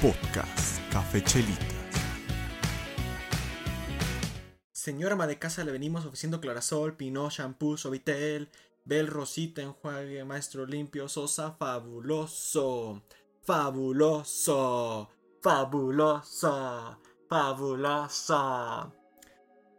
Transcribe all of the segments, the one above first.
Podcast Café Chelitas. Señora ama de casa, le venimos ofreciendo Clarasol, Pinot, Shampoo, Sovitel, Bel Rosita, Enjuague, Maestro Limpio, Sosa, fabuloso. Fabuloso. Fabuloso. Fabuloso.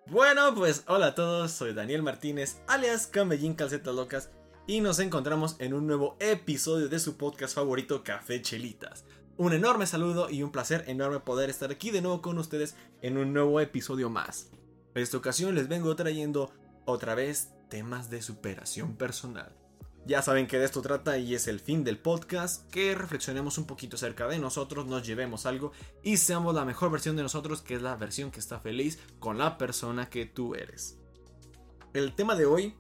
Bueno, pues hola a todos, soy Daniel Martínez, alias Camellín Calcetas Locas, y nos encontramos en un nuevo episodio de su podcast favorito Café Chelitas. Un enorme saludo y un placer enorme poder estar aquí de nuevo con ustedes en un nuevo episodio más. En esta ocasión les vengo trayendo otra vez temas de superación personal. Ya saben que de esto trata y es el fin del podcast, que reflexionemos un poquito acerca de nosotros, nos llevemos algo y seamos la mejor versión de nosotros, que es la versión que está feliz con la persona que tú eres. El tema de hoy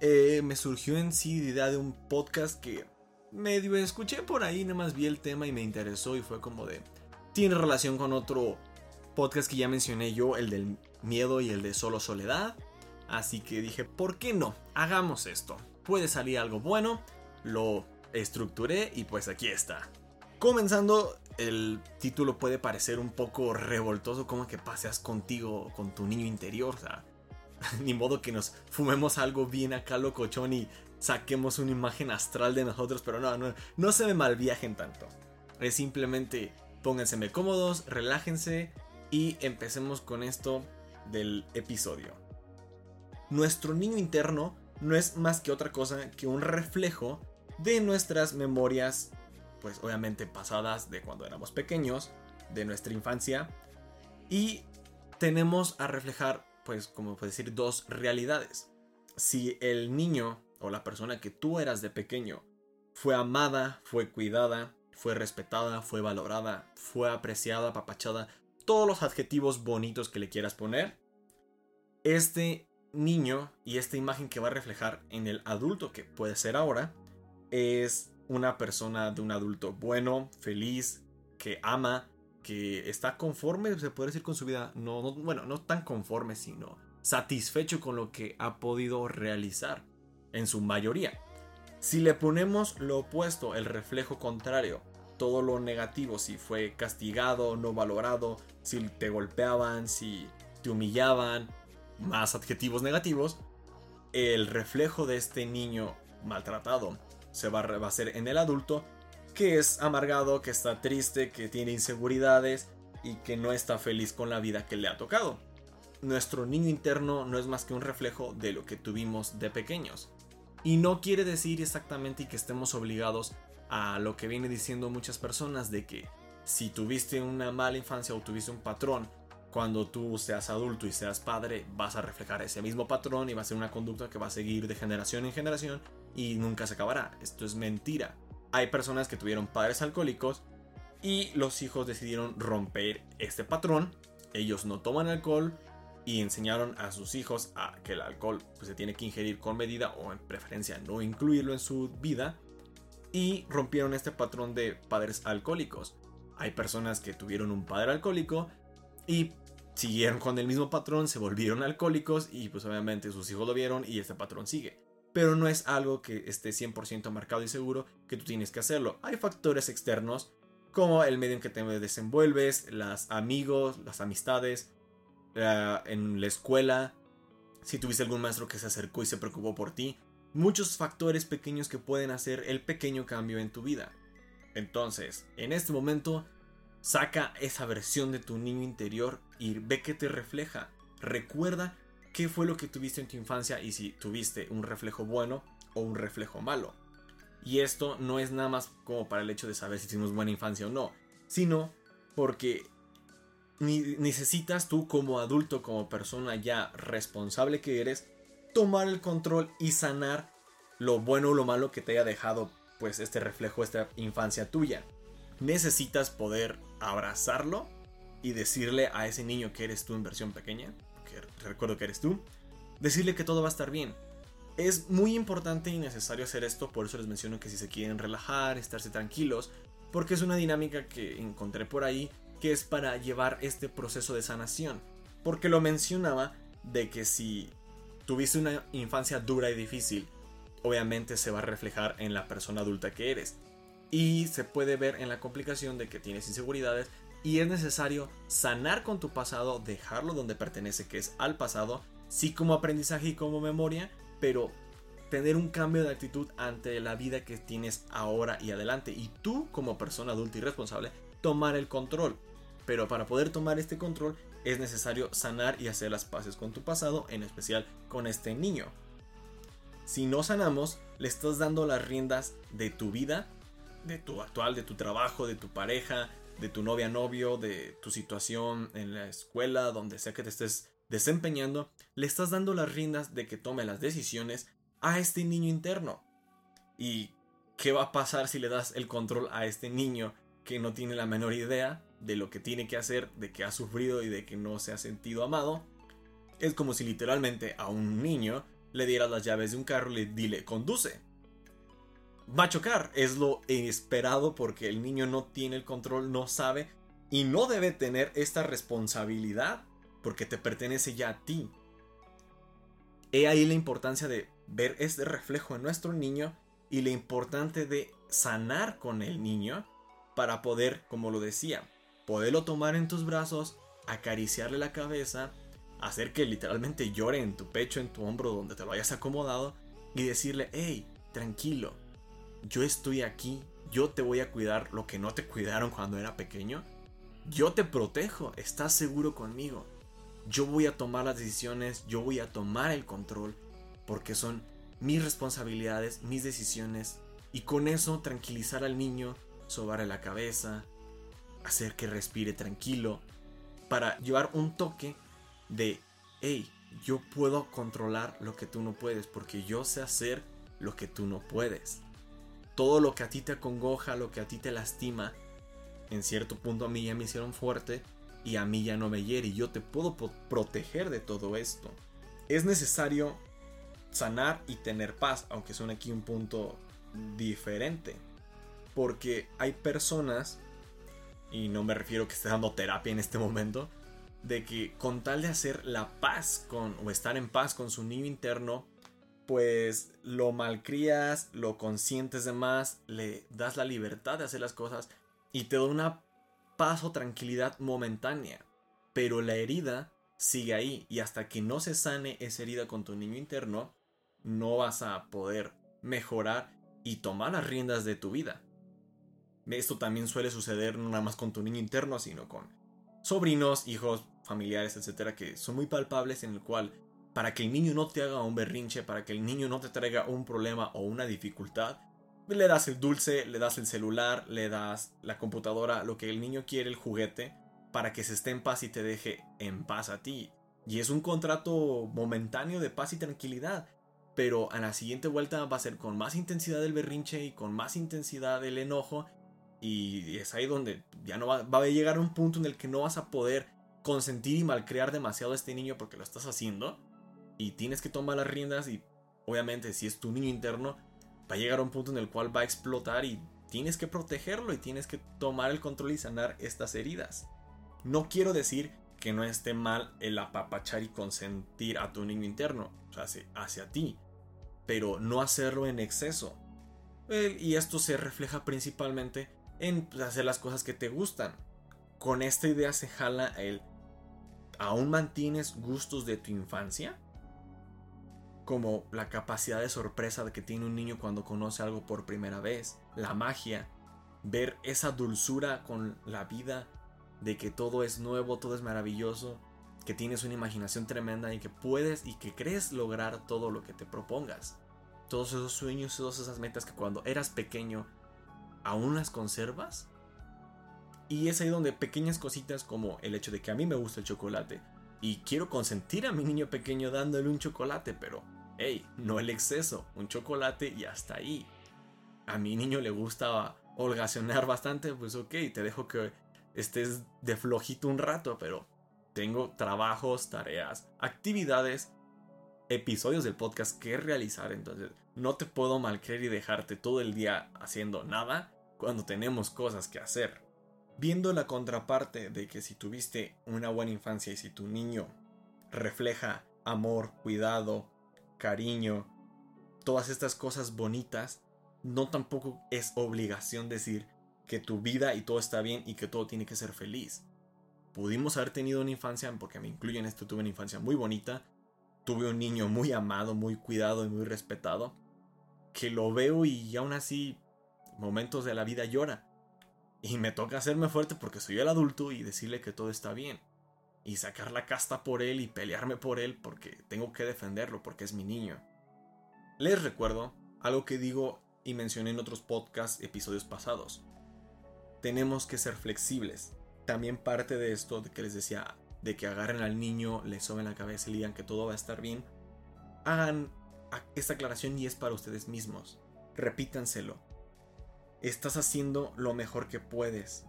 eh, me surgió en sí de idea de un podcast que medio escuché por ahí, nada más vi el tema y me interesó y fue como de... Tiene relación con otro podcast que ya mencioné yo, el del miedo y el de solo soledad. Así que dije, ¿por qué no? Hagamos esto puede salir algo bueno, lo estructuré y pues aquí está. Comenzando, el título puede parecer un poco revoltoso, como que paseas contigo, con tu niño interior, o sea, ni modo que nos fumemos algo bien acá locochón y saquemos una imagen astral de nosotros, pero no, no, no se me malviajen tanto. Es simplemente pónganse cómodos, relájense y empecemos con esto del episodio. Nuestro niño interno no es más que otra cosa que un reflejo de nuestras memorias, pues obviamente pasadas de cuando éramos pequeños, de nuestra infancia, y tenemos a reflejar, pues como puedo decir, dos realidades. Si el niño o la persona que tú eras de pequeño. Fue amada, fue cuidada, fue respetada, fue valorada, fue apreciada, apapachada, todos los adjetivos bonitos que le quieras poner, este niño y esta imagen que va a reflejar en el adulto que puede ser ahora es una persona de un adulto bueno, feliz, que ama, que está conforme, se puede decir con su vida, no, bueno, no tan conforme, sino satisfecho con lo que ha podido realizar en su mayoría. Si le ponemos lo opuesto, el reflejo contrario, todo lo negativo, si fue castigado, no valorado, si te golpeaban, si te humillaban, más adjetivos negativos, el reflejo de este niño maltratado se va a hacer en el adulto que es amargado, que está triste, que tiene inseguridades y que no está feliz con la vida que le ha tocado. Nuestro niño interno no es más que un reflejo de lo que tuvimos de pequeños. Y no quiere decir exactamente que estemos obligados a lo que viene diciendo muchas personas de que si tuviste una mala infancia o tuviste un patrón cuando tú seas adulto y seas padre, vas a reflejar ese mismo patrón y va a ser una conducta que va a seguir de generación en generación y nunca se acabará. Esto es mentira. Hay personas que tuvieron padres alcohólicos y los hijos decidieron romper este patrón. Ellos no toman alcohol y enseñaron a sus hijos a que el alcohol pues, se tiene que ingerir con medida o en preferencia no incluirlo en su vida y rompieron este patrón de padres alcohólicos. Hay personas que tuvieron un padre alcohólico y siguieron con el mismo patrón, se volvieron alcohólicos y pues obviamente sus hijos lo vieron y este patrón sigue. Pero no es algo que esté 100% marcado y seguro que tú tienes que hacerlo. Hay factores externos como el medio en que te desenvuelves, los amigos, las amistades, en la escuela, si tuviste algún maestro que se acercó y se preocupó por ti. Muchos factores pequeños que pueden hacer el pequeño cambio en tu vida. Entonces, en este momento, Saca esa versión de tu niño interior y ve que te refleja. Recuerda qué fue lo que tuviste en tu infancia y si tuviste un reflejo bueno o un reflejo malo. Y esto no es nada más como para el hecho de saber si tuvimos buena infancia o no, sino porque necesitas tú como adulto, como persona ya responsable que eres, tomar el control y sanar lo bueno o lo malo que te haya dejado pues este reflejo, esta infancia tuya necesitas poder abrazarlo y decirle a ese niño que eres tú en versión pequeña, que recuerdo que eres tú, decirle que todo va a estar bien. Es muy importante y necesario hacer esto, por eso les menciono que si se quieren relajar, estarse tranquilos, porque es una dinámica que encontré por ahí que es para llevar este proceso de sanación. Porque lo mencionaba de que si tuviste una infancia dura y difícil, obviamente se va a reflejar en la persona adulta que eres. y se puede ver en la complicación de que tienes inseguridades y es necesario sanar con tu pasado, dejarlo donde pertenece, que es al pasado, sí como aprendizaje y como memoria, pero tener un cambio de actitud ante la vida que tienes ahora y adelante. Y tú como persona adulta y responsable, tomar el control. Pero para poder tomar este control es necesario sanar y hacer las paces con tu pasado, en especial con este niño. Si no sanamos, le estás dando las riendas de tu vida, de tu actual, de tu trabajo, de tu pareja, de tu novia, novio, de tu situación en la escuela, donde sea que te estés desempeñando, le estás dando las riendas de que tome las decisiones a este niño interno. ¿Y qué va a pasar si le das el control a este niño que no tiene la menor idea de lo que tiene que hacer, de que ha sufrido y de que no se ha sentido amado? Es como si literalmente a un niño le dieras las llaves de un carro y le dile conduce va a chocar. Es lo esperado porque el niño no tiene el control, no sabe y no debe tener esta responsabilidad porque te pertenece ya a ti. He ahí la importancia de ver este reflejo en nuestro niño y la importante de sanar con el niño para poder, como lo decía, poderlo tomar en tus brazos, acariciarle la cabeza, hacer que literalmente llore en tu pecho, en tu hombro, donde te lo hayas acomodado, y decirle, hey, tranquilo, yo estoy aquí, yo te voy a cuidar lo que no te cuidaron cuando era pequeño. Yo te protejo, estás seguro conmigo. Yo voy a tomar las decisiones, yo voy a tomar el control, porque son mis responsabilidades, mis decisiones, y con eso tranquilizar al niño, sobarle la cabeza, hacer que respire tranquilo, para llevar un toque de, hey, yo puedo controlar lo que tú no puedes, porque yo sé hacer lo que tú no puedes todo lo que a ti te acongoja, lo que a ti te lastima, en cierto punto a mí ya me hicieron fuerte y a mí ya no me hiere y yo te puedo proteger de todo esto. Es necesario sanar y tener paz, aunque son aquí un punto diferente. Porque hay personas, y no me refiero que esté dando terapia en este momento, de que con tal de hacer la paz con o estar en paz con su niño interno, pues lo malcrías, lo consientes de más, le das la libertad de hacer las cosas y te da una paz o tranquilidad momentánea. Pero la herida sigue ahí y hasta que no se sane esa herida con tu niño interno, no vas a poder mejorar y tomar las riendas de tu vida. Esto también suele suceder no nada más con tu niño interno, sino con sobrinos, hijos, familiares, etcétera, que son muy palpables en el cual para que el niño no te haga un berrinche, para que el niño no te traiga un problema o una dificultad, le das el dulce, le das el celular, le das la computadora, lo que el niño quiere, el juguete, para que se esté en paz y te deje en paz a ti. Y es un contrato momentáneo de paz y tranquilidad. Pero a la siguiente vuelta va a ser con más intensidad el berrinche y con más intensidad el enojo. Y es ahí donde ya no va, va a llegar un punto en el que no vas a poder consentir y malcriar demasiado a este niño porque lo estás haciendo y tienes que tomar las riendas y obviamente si es tu niño interno va a llegar a un punto en el cual va a explotar y tienes que protegerlo y tienes que tomar el control y sanar estas heridas. No quiero decir que no esté mal el apapachar y consentir a tu niño interno, o sea, hacia, hacia ti, pero no hacerlo en exceso. Y esto se refleja principalmente en hacer las cosas que te gustan. Con esta idea se jala el ¿aún mantienes gustos de tu infancia? como la capacidad de sorpresa que tiene un niño cuando conoce algo por primera vez, la magia, ver esa dulzura con la vida, de que todo es nuevo, todo es maravilloso, que tienes una imaginación tremenda y que puedes y que crees lograr todo lo que te propongas. Todos esos sueños, todas esas metas que cuando eras pequeño aún las conservas. Y es ahí donde pequeñas cositas como el hecho de que a mí me gusta el chocolate y quiero consentir a mi niño pequeño dándole un chocolate, pero hey, no el exceso, un chocolate y hasta ahí. A mi niño le gusta holgacionar bastante, pues ok, te dejo que estés de flojito un rato, pero tengo trabajos, tareas, actividades, episodios del podcast que realizar, entonces no te puedo malcreer y dejarte todo el día haciendo nada cuando tenemos cosas que hacer. Viendo la contraparte de que si tuviste una buena infancia y si tu niño refleja amor, cuidado, cariño, todas estas cosas bonitas, no tampoco es obligación decir que tu vida y todo está bien y que todo tiene que ser feliz. Pudimos haber tenido una infancia, porque me incluyen esto, tuve una infancia muy bonita, tuve un niño muy amado, muy cuidado y muy respetado, que lo veo y aún así momentos de la vida llora. Y me toca hacerme fuerte porque soy el adulto y decirle que todo está bien. Y sacar la casta por él y pelearme por él porque tengo que defenderlo porque es mi niño. Les recuerdo algo que digo y mencioné en otros podcast episodios pasados. Tenemos que ser flexibles. También parte de esto de que les decía, de que agarren al niño, le soben la cabeza y le digan que todo va a estar bien. Hagan esta aclaración y es para ustedes mismos. Repítanselo. Estás haciendo lo mejor que puedes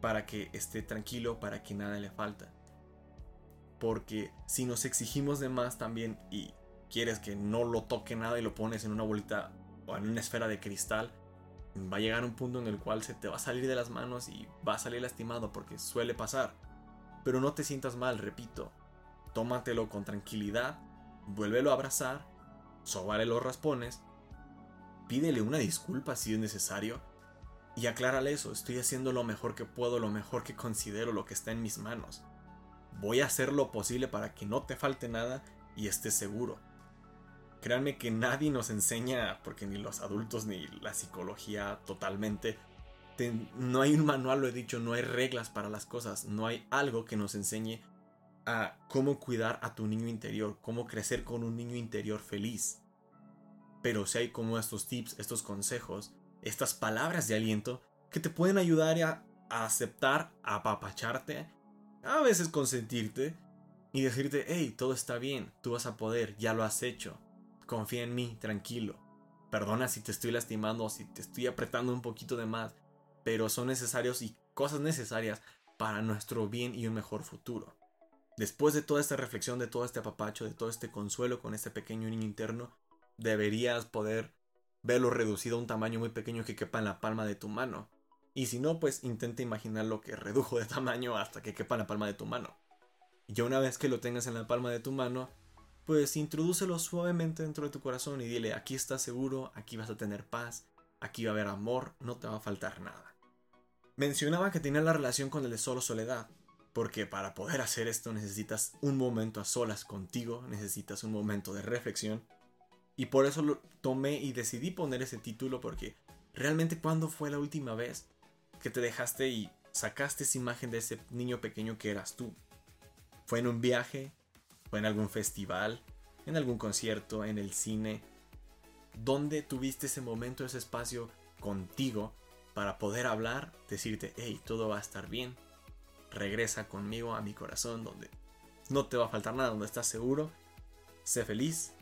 para que esté tranquilo, para que nada le falta. Porque si nos exigimos de más también y quieres que no lo toque nada y lo pones en una bolita o en una esfera de cristal, va a llegar un punto en el cual se te va a salir de las manos y va a salir lastimado porque suele pasar. Pero no te sientas mal, repito. Tómatelo con tranquilidad, vuélvelo a abrazar, sobare los raspones, pídele una disculpa si es necesario y aclárale eso, estoy haciendo lo mejor que puedo, lo mejor que considero, lo que está en mis manos. Voy a hacer lo posible para que no te falte nada y estés seguro. Créanme que nadie nos enseña, porque ni los adultos ni la psicología totalmente, no hay un manual, lo he dicho, no hay reglas para las cosas, no hay algo que nos enseñe a cómo cuidar a tu niño interior, cómo crecer con un niño interior feliz. Pero si hay como estos tips, estos consejos, estas palabras de aliento que te pueden ayudar a, aceptar, a apapacharte, a veces consentirte y decirte, hey, todo está bien, tú vas a poder, ya lo has hecho, confía en mí, tranquilo. Perdona si te estoy lastimando si te estoy apretando un poquito de más, pero son necesarios y cosas necesarias para nuestro bien y un mejor futuro. Después de toda esta reflexión, de todo este apapacho, de todo este consuelo con este pequeño niño interno, deberías poder verlo reducido a un tamaño muy pequeño que quepa en la palma de tu mano. Y si no, pues intenta imaginar lo que redujo de tamaño hasta que quepa en la palma de tu mano. Y ya una vez que lo tengas en la palma de tu mano, pues introdúcelo suavemente dentro de tu corazón y dile, aquí estás seguro, aquí vas a tener paz, aquí va a haber amor, no te va a faltar nada. Mencionaba que tenía la relación con el de solo soledad, porque para poder hacer esto necesitas un momento a solas contigo, necesitas un momento de reflexión, y por eso lo tomé y decidí poner ese título, porque realmente cuando fue la última vez que te dejaste y sacaste esa imagen de ese niño pequeño que eras tú. Fue en un viaje, fue en algún festival, en algún concierto, en el cine, donde tuviste ese momento, ese espacio contigo para poder hablar, decirte, hey, todo va a estar bien, regresa conmigo a mi corazón donde no te va a faltar nada, donde estás seguro, sé feliz.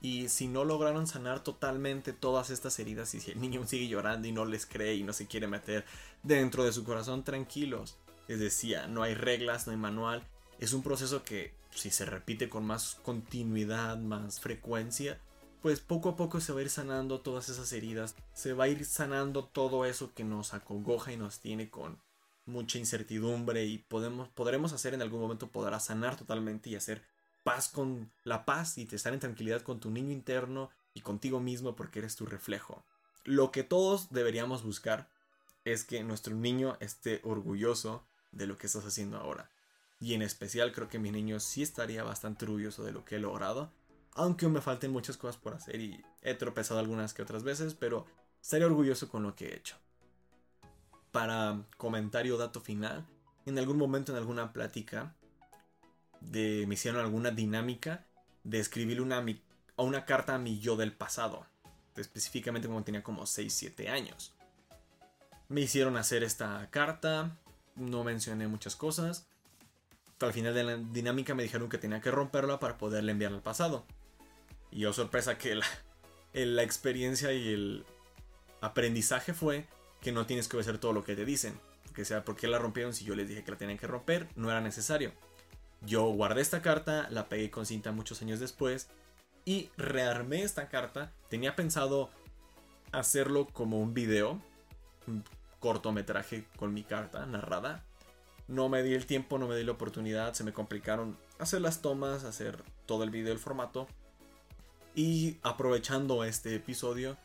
Y si no lograron sanar totalmente todas estas heridas y si el niño sigue llorando y no les cree y no se quiere meter dentro de su corazón, tranquilos. Les decía, no hay reglas, no hay manual. Es un proceso que si se repite con más continuidad, más frecuencia, pues poco a poco se va a ir sanando todas esas heridas, se va a ir sanando todo eso que nos acongoja y nos tiene con mucha incertidumbre y podemos, podremos hacer en algún momento, podrá sanar totalmente y hacer paz con la paz y estar en tranquilidad con tu niño interno y contigo mismo porque eres tu reflejo. Lo que todos deberíamos buscar es que nuestro niño esté orgulloso de lo que estás haciendo ahora. Y en especial creo que mi niño sí estaría bastante orgulloso de lo que he logrado. Aunque me falten muchas cosas por hacer y he tropezado algunas que otras veces, pero estaría orgulloso con lo que he hecho. Para comentario dato final, en algún momento en alguna plática de, me hicieron alguna dinámica de escribir una, una carta a mi yo del pasado. Específicamente cuando tenía como 6-7 años. Me hicieron hacer esta carta, no mencioné muchas cosas, al final de la dinámica me dijeron que tenía que romperla para poderle enviar al pasado. Y yo sorpresa que la, experiencia y el aprendizaje fue que no tienes que obedecer todo lo que te dicen. Que sea, ¿por qué la rompieron si yo les dije que la tenían que romper? No era necesario. Yo guardé esta carta, la pegué con cinta muchos años después y rearmé esta carta. Tenía pensado hacerlo como un video, un cortometraje con mi carta narrada, no me di el tiempo, no me di la oportunidad, se me complicaron hacer las tomas, hacer todo el video, el formato. Y aprovechando este episodio,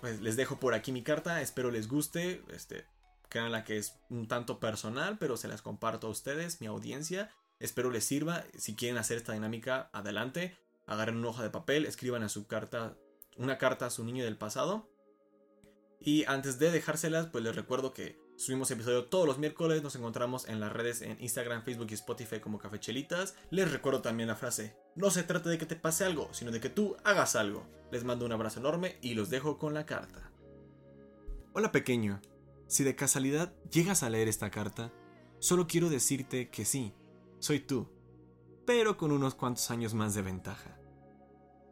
pues les dejo por aquí mi carta, espero les guste, este, la que es un tanto personal, pero se las comparto a ustedes, mi audiencia, espero les sirva, si quieren hacer esta dinámica, adelante, agarren una hoja de papel, escriban a su carta, una carta a su niño del pasado, y antes de dejárselas, pues les recuerdo que subimos episodio todos los miércoles. Nos encontramos en las redes en Instagram, Facebook y Spotify como Cafechelitas. Les recuerdo también la frase: No se trata de que te pase algo, sino de que tú hagas algo. Les mando un abrazo enorme y los dejo con la carta. Hola pequeño, si de casualidad llegas a leer esta carta, solo quiero decirte que sí, soy tú, pero con unos cuantos años más de ventaja.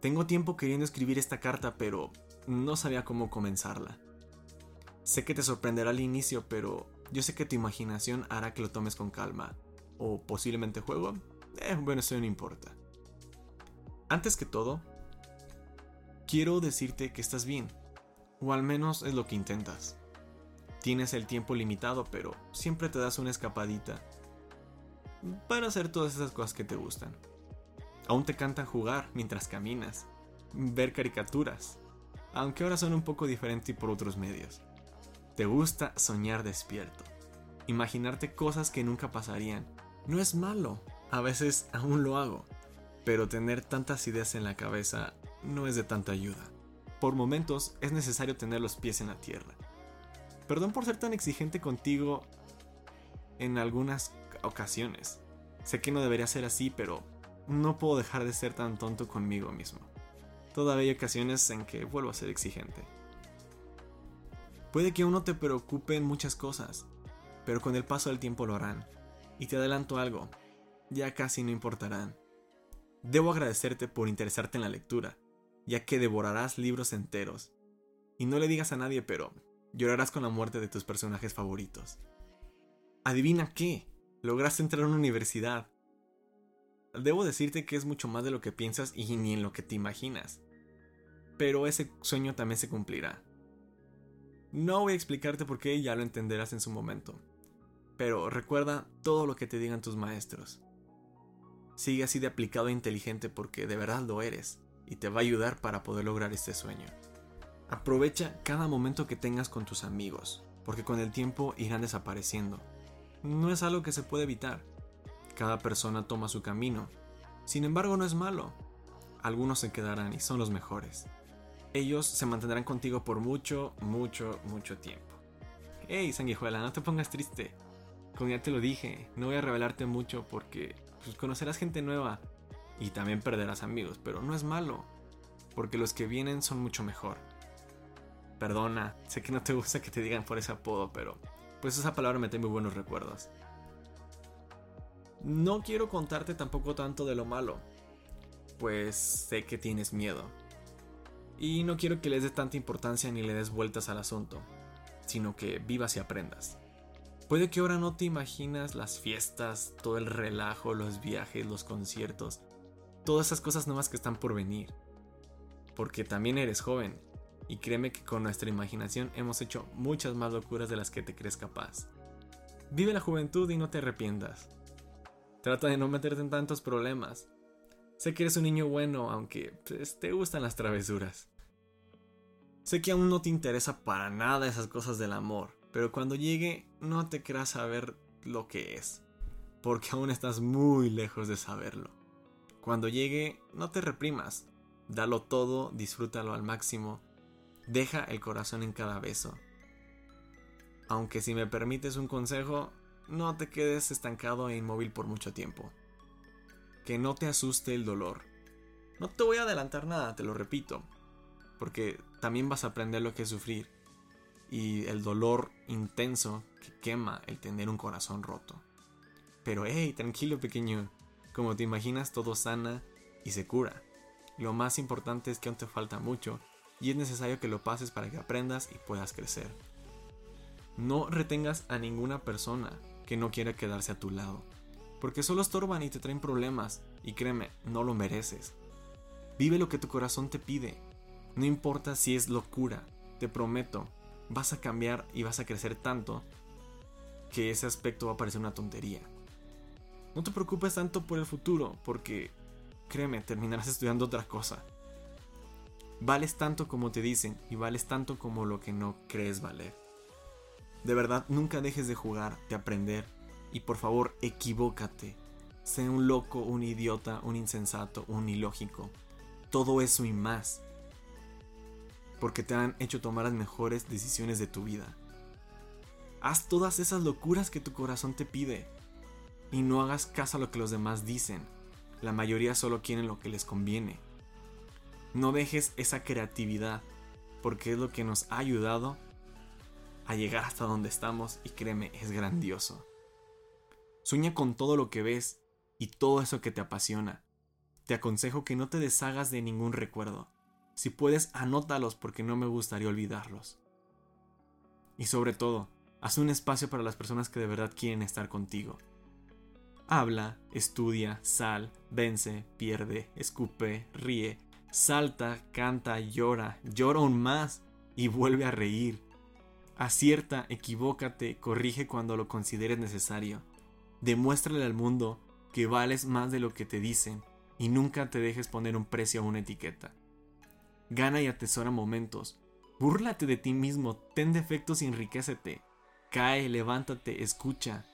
Tengo tiempo queriendo escribir esta carta, pero no sabía cómo comenzarla. Sé que te sorprenderá al inicio, pero yo sé que tu imaginación hará que lo tomes con calma. O posiblemente juego. Eh, bueno, eso no importa. Antes que todo, quiero decirte que estás bien. O al menos es lo que intentas. Tienes el tiempo limitado, pero siempre te das una escapadita para hacer todas esas cosas que te gustan. Aún te cantan jugar mientras caminas, ver caricaturas, aunque ahora son un poco diferentes y por otros medios. Te gusta soñar despierto. Imaginarte cosas que nunca pasarían. No es malo. A veces aún lo hago. Pero tener tantas ideas en la cabeza no es de tanta ayuda. Por momentos es necesario tener los pies en la tierra. Perdón por ser tan exigente contigo en algunas ocasiones. Sé que no debería ser así, pero no puedo dejar de ser tan tonto conmigo mismo. Todavía hay ocasiones en que vuelvo a ser exigente. Puede que aún no te preocupen muchas cosas, pero con el paso del tiempo lo harán. Y te adelanto algo, ya casi no importarán. Debo agradecerte por interesarte en la lectura, ya que devorarás libros enteros. Y no le digas a nadie, pero llorarás con la muerte de tus personajes favoritos. Adivina qué, lograste entrar a una universidad. Debo decirte que es mucho más de lo que piensas y ni en lo que te imaginas. Pero ese sueño también se cumplirá. No voy a explicarte por qué, ya lo entenderás en su momento. Pero recuerda todo lo que te digan tus maestros. Sigue así de aplicado e inteligente porque de verdad lo eres y te va a ayudar para poder lograr este sueño. Aprovecha cada momento que tengas con tus amigos, porque con el tiempo irán desapareciendo. No es algo que se puede evitar. Cada persona toma su camino. Sin embargo, no es malo. Algunos se quedarán y son los mejores ellos se mantendrán contigo por mucho, mucho, mucho tiempo. Hey, sanguijuela, no te pongas triste. Como ya te lo dije, no voy a revelarte mucho porque pues, conocerás gente nueva y también perderás amigos, pero no es malo, porque los que vienen son mucho mejor. Perdona, sé que no te gusta que te digan por ese apodo, pero pues esa palabra me trae muy buenos recuerdos. No quiero contarte tampoco tanto de lo malo, pues sé que tienes miedo y no quiero que les des tanta importancia ni le des vueltas al asunto, sino que vivas y aprendas. Puede que ahora no te imaginas las fiestas, todo el relajo, los viajes, los conciertos, todas esas cosas nuevas que están por venir. Porque también eres joven, y créeme que con nuestra imaginación hemos hecho muchas más locuras de las que te crees capaz. Vive la juventud y no te arrepientas. Trata de no meterte en tantos problemas. Sé que eres un niño bueno, aunque pues, te gustan las travesuras. Sé que aún no te interesa para nada esas cosas del amor, pero cuando llegue no te creas saber lo que es, porque aún estás muy lejos de saberlo. Cuando llegue, no te reprimas, dalo todo, disfrútalo al máximo, deja el corazón en cada beso. Aunque si me permites un consejo, no te quedes estancado e inmóvil por mucho tiempo. Que no te asuste el dolor. No te voy a adelantar nada, te lo repito, porque también vas a aprender lo que es sufrir y el dolor intenso que quema el tener un corazón roto. Pero hey, tranquilo pequeño, como te imaginas todo sana y se cura. Lo más importante es que aún te falta mucho y es necesario que lo pases para que aprendas y puedas crecer. No retengas a ninguna persona que no quiera quedarse a tu lado, porque solo estorban y te traen problemas, y créeme, no lo mereces. Vive lo que tu corazón te pide no importa si es locura, te prometo, vas a cambiar y vas a crecer tanto que ese aspecto va a parecer una tontería. No te preocupes tanto por el futuro, porque créeme, terminarás estudiando otra cosa. Vales tanto como te dicen y vales tanto como lo que no crees valer. De verdad, nunca dejes de jugar, de aprender y por favor, equivócate. Sé un loco, un idiota, un insensato, un ilógico. Todo eso y más. Porque te han hecho tomar las mejores decisiones de tu vida. Haz todas esas locuras que tu corazón te pide. Y no hagas caso a lo que los demás dicen. La mayoría solo quieren lo que les conviene. No dejes esa creatividad, porque es lo que nos ha ayudado a llegar hasta donde estamos y créeme, es grandioso. Sueña con todo lo que ves y todo eso que te apasiona. Te aconsejo que no te deshagas de ningún recuerdo. Si puedes, anótalos porque no me gustaría olvidarlos. Y sobre todo, haz un espacio para las personas que de verdad quieren estar contigo. Habla, estudia, sal, vence, pierde, escupe, ríe, salta, canta, llora, llora aún más y vuelve a reír. Acierta, equivócate, corrige cuando lo consideres necesario. Demuéstrale al mundo que vales más de lo que te dicen y nunca te dejes poner un precio a una etiqueta. Gana y atesora momentos. Búrlate de ti mismo, ten defectos y enriquecete. Cae, levántate, escucha.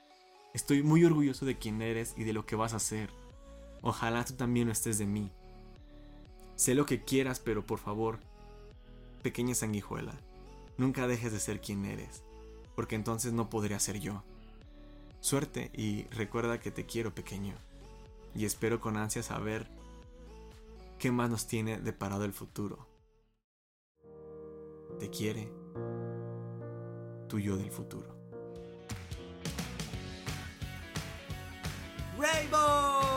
Estoy muy orgulloso de quién eres y de lo que vas a hacer. Ojalá tú también lo estés de mí. Sé lo que quieras, pero por favor, pequeña sanguijuela, nunca dejes de ser quien eres, porque entonces no podría ser yo. Suerte y recuerda que te quiero pequeño. Y espero con ansia saber qué más nos tiene deparado el futuro. Te quiere tu yo del futuro. Rainbow!